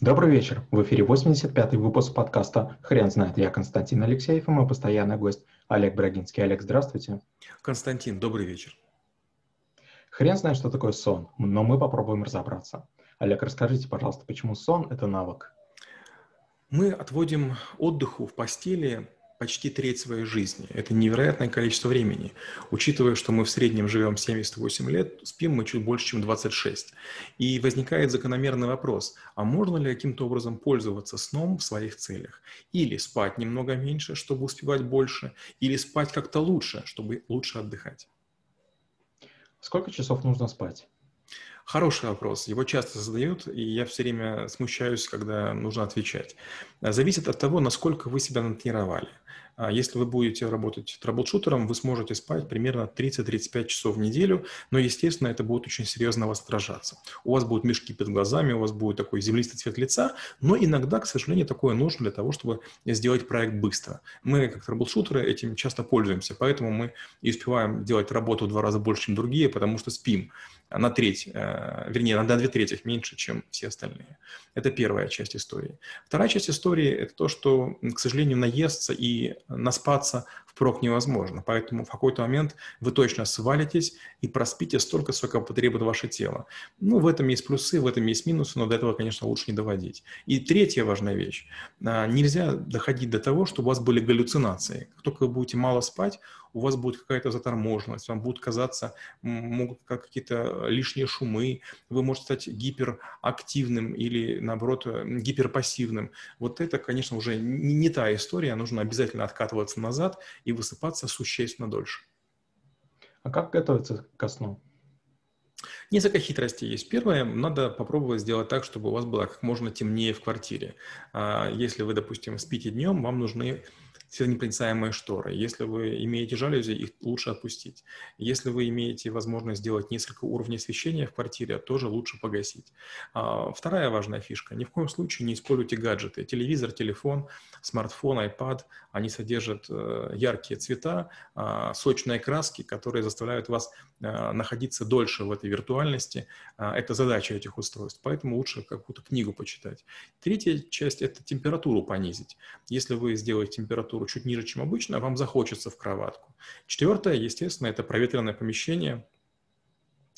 Добрый вечер. В эфире 85-й выпуск подкаста «Хрен знает». Я Константин Алексеев и мой постоянный гость Олег Брагинский. Олег, здравствуйте. Константин, добрый вечер. Хрен знает, что такое сон, но мы попробуем разобраться. Олег, расскажите, пожалуйста, почему сон – это навык? Мы отводим отдыху в постели почти треть своей жизни. Это невероятное количество времени. Учитывая, что мы в среднем живем 78 лет, спим мы чуть больше, чем 26. И возникает закономерный вопрос, а можно ли каким-то образом пользоваться сном в своих целях? Или спать немного меньше, чтобы успевать больше, или спать как-то лучше, чтобы лучше отдыхать? Сколько часов нужно спать? Хороший вопрос. Его часто задают, и я все время смущаюсь, когда нужно отвечать. Зависит от того, насколько вы себя натренировали. А если вы будете работать трэблшутером, вы сможете спать примерно 30-35 часов в неделю, но, естественно, это будет очень серьезно вас отражаться. У вас будут мешки под глазами, у вас будет такой землистый цвет лица, но иногда, к сожалению, такое нужно для того, чтобы сделать проект быстро. Мы, как трэблшутеры, этим часто пользуемся, поэтому мы и успеваем делать работу в два раза больше, чем другие, потому что спим на треть, э, вернее, на две трети меньше, чем все остальные. Это первая часть истории. Вторая часть истории – это то, что, к сожалению, наесться и наспаться впрок невозможно. Поэтому в какой-то момент вы точно свалитесь и проспите столько, сколько потребует ваше тело. Ну, в этом есть плюсы, в этом есть минусы, но до этого, конечно, лучше не доводить. И третья важная вещь. А, нельзя доходить до того, чтобы у вас были галлюцинации. Как только вы будете мало спать, у вас будет какая-то заторможенность, вам будет казаться, могут какие-то лишние шумы, вы можете стать гиперактивным или, наоборот, гиперпассивным. Вот это, конечно, уже не, не та история, нужно обязательно откатываться назад и высыпаться существенно дольше. А как готовиться ко сну? Несколько хитростей есть. Первое, надо попробовать сделать так, чтобы у вас было как можно темнее в квартире. А, если вы, допустим, спите днем, вам нужны светонепроницаемые шторы. Если вы имеете жалюзи, их лучше опустить. Если вы имеете возможность сделать несколько уровней освещения в квартире, тоже лучше погасить. А, вторая важная фишка. Ни в коем случае не используйте гаджеты. Телевизор, телефон, смартфон, iPad. Они содержат э, яркие цвета, а, сочные краски, которые заставляют вас э, находиться дольше в этой виртуальности. А, это задача этих устройств. Поэтому лучше какую-то книгу почитать. Третья часть – это температуру понизить. Если вы сделаете температуру температуру чуть ниже, чем обычно, вам захочется в кроватку. Четвертое, естественно, это проветренное помещение,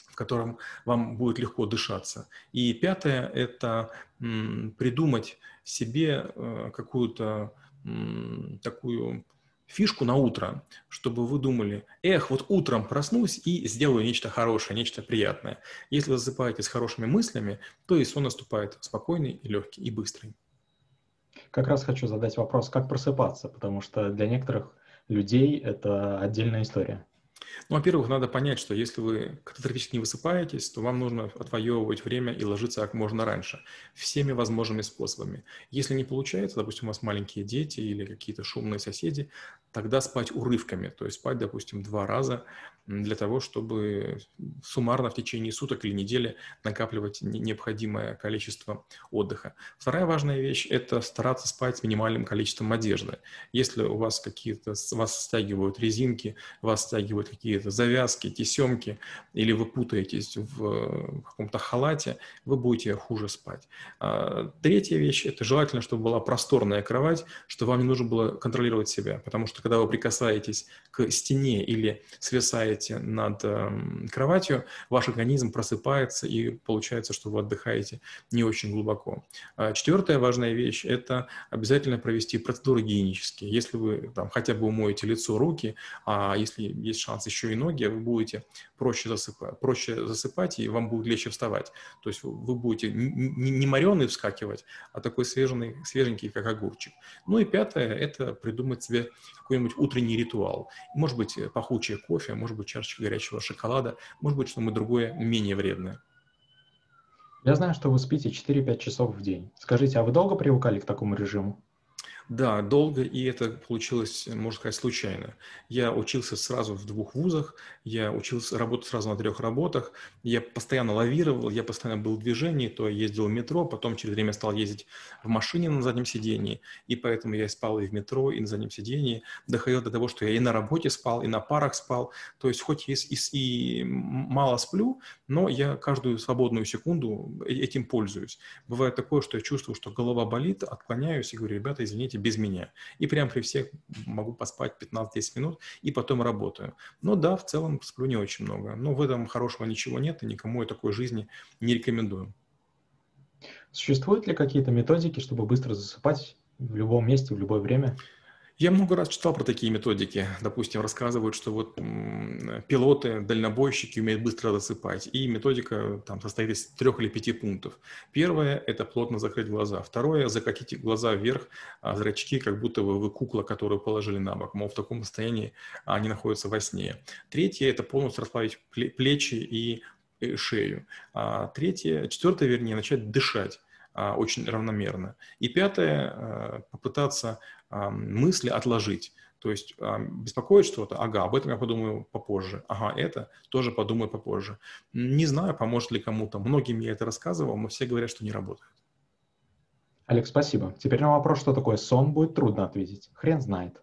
в котором вам будет легко дышаться. И пятое – это придумать себе э, какую-то такую фишку на утро, чтобы вы думали, эх, вот утром проснусь и сделаю нечто хорошее, нечто приятное. Если вы засыпаете с хорошими мыслями, то и сон наступает спокойный, легкий, и быстрый как раз хочу задать вопрос, как просыпаться, потому что для некоторых людей это отдельная история. Ну, во-первых, надо понять, что если вы катастрофически не высыпаетесь, то вам нужно отвоевывать время и ложиться как можно раньше, всеми возможными способами. Если не получается, допустим, у вас маленькие дети или какие-то шумные соседи, тогда спать урывками, то есть спать, допустим, два раза для того, чтобы суммарно в течение суток или недели накапливать необходимое количество отдыха. Вторая важная вещь – это стараться спать с минимальным количеством одежды. Если у вас какие-то, вас стягивают резинки, вас стягивают какие-то завязки, тесемки, или вы путаетесь в каком-то халате, вы будете хуже спать. А, третья вещь – это желательно, чтобы была просторная кровать, чтобы вам не нужно было контролировать себя, потому что когда вы прикасаетесь к стене или свисаете над э, кроватью, ваш организм просыпается и получается, что вы отдыхаете не очень глубоко. А четвертая важная вещь – это обязательно провести процедуры гигиенические. Если вы там, хотя бы умоете лицо, руки, а если есть шанс еще и ноги, вы будете проще засыпать, проще засыпать и вам будет легче вставать. То есть вы будете не, не мореный вскакивать, а такой свежий, свеженький, как огурчик. Ну и пятое – это придумать себе какой-нибудь утренний ритуал. Может быть, пахучее кофе, может быть, чашечка горячего шоколада, может быть, что-нибудь другое менее вредное. Я знаю, что вы спите 4-5 часов в день. Скажите, а вы долго привыкали к такому режиму? Да, долго, и это получилось, можно сказать, случайно. Я учился сразу в двух вузах, я учился работать сразу на трех работах, я постоянно лавировал, я постоянно был в движении, то ездил в метро, потом через время стал ездить в машине на заднем сидении, и поэтому я спал и в метро, и на заднем сидении, доходил до того, что я и на работе спал, и на парах спал, то есть хоть и, и, и мало сплю, но я каждую свободную секунду э, этим пользуюсь. Бывает такое, что я чувствую, что голова болит, отклоняюсь и говорю, ребята, извините, работаете без меня. И прям при всех могу поспать 15-10 минут и потом работаю. Но да, в целом сплю не очень много. Но в этом хорошего ничего нет, и никому я такой жизни не рекомендую. Существуют ли какие-то методики, чтобы быстро засыпать в любом месте, в любое время? Я много раз читал про такие методики. Допустим, рассказывают, что вот пилоты, дальнобойщики умеют быстро засыпать. И методика там состоит из трех или пяти пунктов. Первое – это плотно закрыть глаза. Второе – закатить глаза вверх, а зрачки, как будто вы, вы кукла, которую положили на бок. Мол, в таком состоянии они находятся во сне. Третье – это полностью расплавить плечи и шею. А третье, четвертое, вернее, начать дышать очень равномерно. И пятое, а, попытаться мысли отложить. То есть беспокоит что-то, ага, об этом я подумаю попозже, ага, это тоже подумаю попозже. Не знаю, поможет ли кому-то. Многим я это рассказывал, но все говорят, что не работает. Олег, спасибо. Теперь на вопрос, что такое сон, будет трудно ответить. Хрен знает.